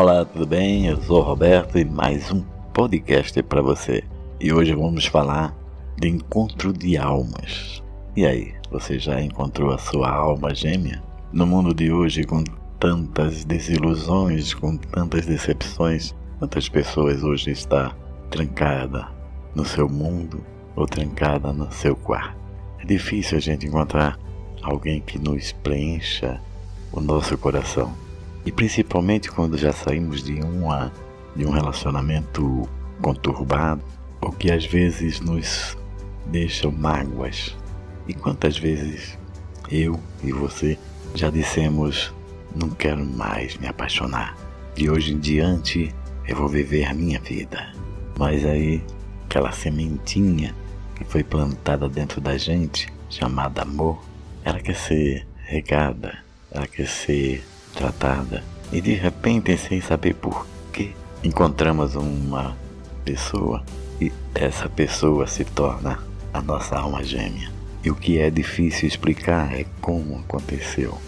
Olá, tudo bem? Eu sou o Roberto e mais um podcast para você. E hoje vamos falar de encontro de almas. E aí, você já encontrou a sua alma gêmea? No mundo de hoje, com tantas desilusões, com tantas decepções, quantas pessoas hoje está trancada no seu mundo ou trancada no seu quarto? É difícil a gente encontrar alguém que nos preencha o nosso coração. E principalmente quando já saímos de uma de um relacionamento conturbado, ou que às vezes nos deixam mágoas. E quantas vezes eu e você já dissemos não quero mais me apaixonar. De hoje em diante eu vou viver a minha vida. Mas aí aquela sementinha que foi plantada dentro da gente, chamada amor, ela quer ser regada, ela quer ser tratada. E de repente, sem saber por que, encontramos uma pessoa e essa pessoa se torna a nossa alma gêmea. E o que é difícil explicar é como aconteceu.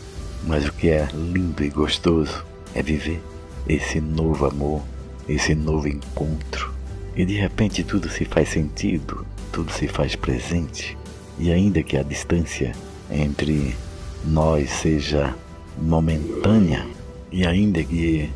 Mas o que é lindo e gostoso é viver esse novo amor, esse novo encontro. E de repente tudo se faz sentido, tudo se faz presente. E ainda que a distância entre nós seja momentânea, e ainda que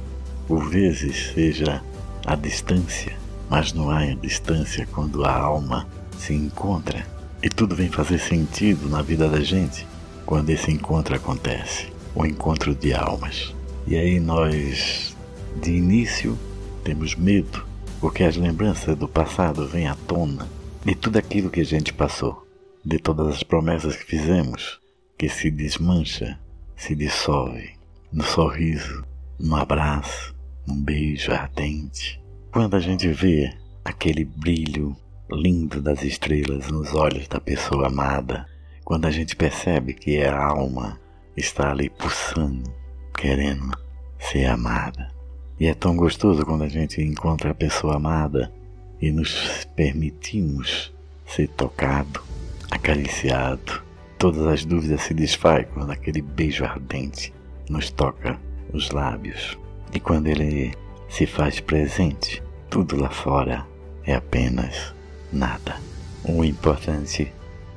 por vezes seja a distância, mas não há distância quando a alma se encontra. E tudo vem fazer sentido na vida da gente quando esse encontro acontece o encontro de almas. E aí nós, de início, temos medo, porque as lembranças do passado vêm à tona de tudo aquilo que a gente passou, de todas as promessas que fizemos, que se desmancha, se dissolve no sorriso, no abraço, num beijo ardente. Quando a gente vê aquele brilho lindo das estrelas nos olhos da pessoa amada, quando a gente percebe que a alma está ali pulsando, querendo ser amada. E é tão gostoso quando a gente encontra a pessoa amada e nos permitimos ser tocado, acariciado. Todas as dúvidas se desfazem quando aquele beijo ardente nos toca os lábios. E quando ele se faz presente, tudo lá fora é apenas nada. O importante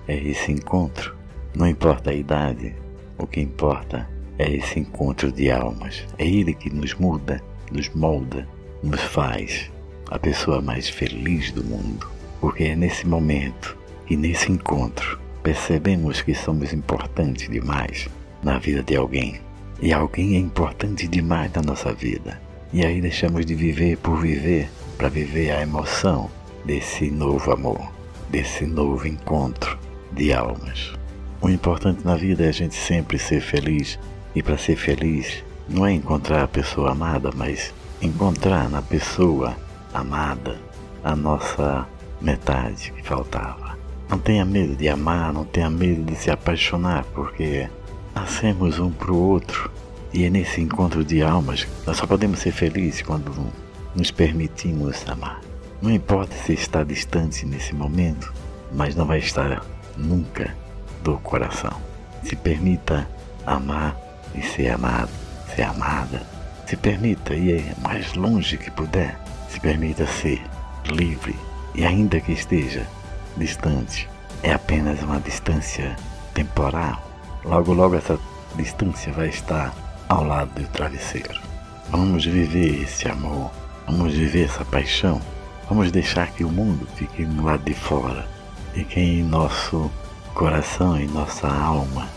é esse encontro. Não importa a idade, o que importa é esse encontro de almas. É ele que nos muda, nos molda, nos faz a pessoa mais feliz do mundo. Porque é nesse momento e nesse encontro percebemos que somos importantes demais na vida de alguém. E alguém é importante demais na nossa vida. E aí deixamos de viver por viver para viver a emoção desse novo amor, desse novo encontro de almas. O importante na vida é a gente sempre ser feliz. E para ser feliz, não é encontrar a pessoa amada, mas encontrar na pessoa amada a nossa metade que faltava. Não tenha medo de amar, não tenha medo de se apaixonar, porque nascemos um para o outro. E é nesse encontro de almas nós só podemos ser felizes quando nos permitimos amar. Não importa se está distante nesse momento, mas não vai estar nunca do coração. Se permita amar e ser amado, ser amada. Se permita ir mais longe que puder. Se permita ser livre e ainda que esteja distante, é apenas uma distância temporal. Logo, logo essa distância vai estar ao lado do travesseiro. Vamos viver esse amor, vamos viver essa paixão, vamos deixar que o mundo fique no lado de fora e que em nosso coração e nossa alma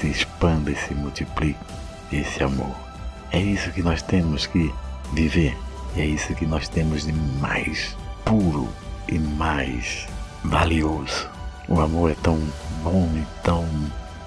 se expanda e se multiplique esse amor. É isso que nós temos que viver é isso que nós temos de mais puro e mais valioso. O amor é tão bom e tão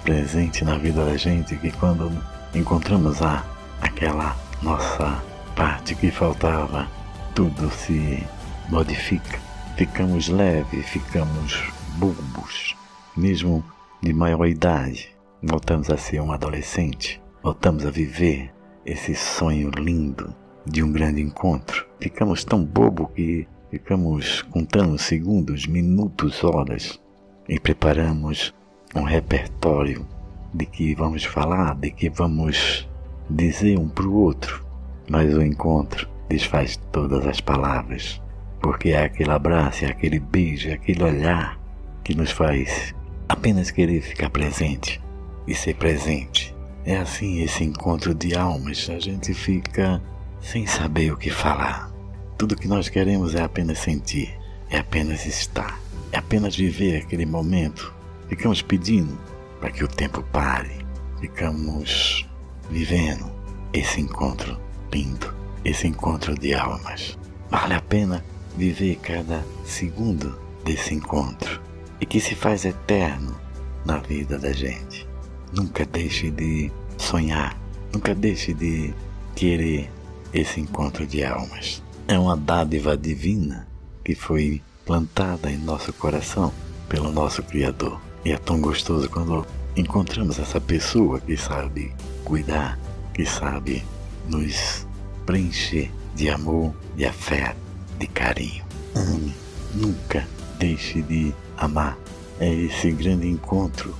presente na vida da gente que quando encontramos a aquela nossa parte que faltava, tudo se modifica. Ficamos leves, ficamos bobos, mesmo de maior idade, voltamos a ser um adolescente, voltamos a viver esse sonho lindo de um grande encontro. Ficamos tão bobo que ficamos contando segundos, minutos, horas e preparamos um repertório de que vamos falar, de que vamos dizer um para o outro. Mas o encontro desfaz todas as palavras, porque é aquele abraço, é aquele beijo, é aquele olhar que nos faz apenas querer ficar presente e ser presente. É assim esse encontro de almas, a gente fica sem saber o que falar. Tudo que nós queremos é apenas sentir, é apenas estar, é apenas viver aquele momento. Ficamos pedindo para que o tempo pare, ficamos vivendo esse encontro lindo, esse encontro de almas. Vale a pena viver cada segundo desse encontro e que se faz eterno na vida da gente. Nunca deixe de sonhar, nunca deixe de querer esse encontro de almas. É uma dádiva divina que foi plantada em nosso coração pelo nosso Criador. E é tão gostoso quando encontramos essa pessoa que sabe cuidar, que sabe nos preencher de amor, de afeto, de carinho. Ame, nunca deixe de amar. É esse grande encontro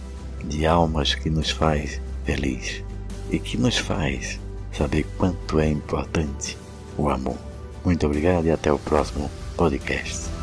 de almas que nos faz feliz e que nos faz saber quanto é importante o amor. Muito obrigado e até o próximo podcast.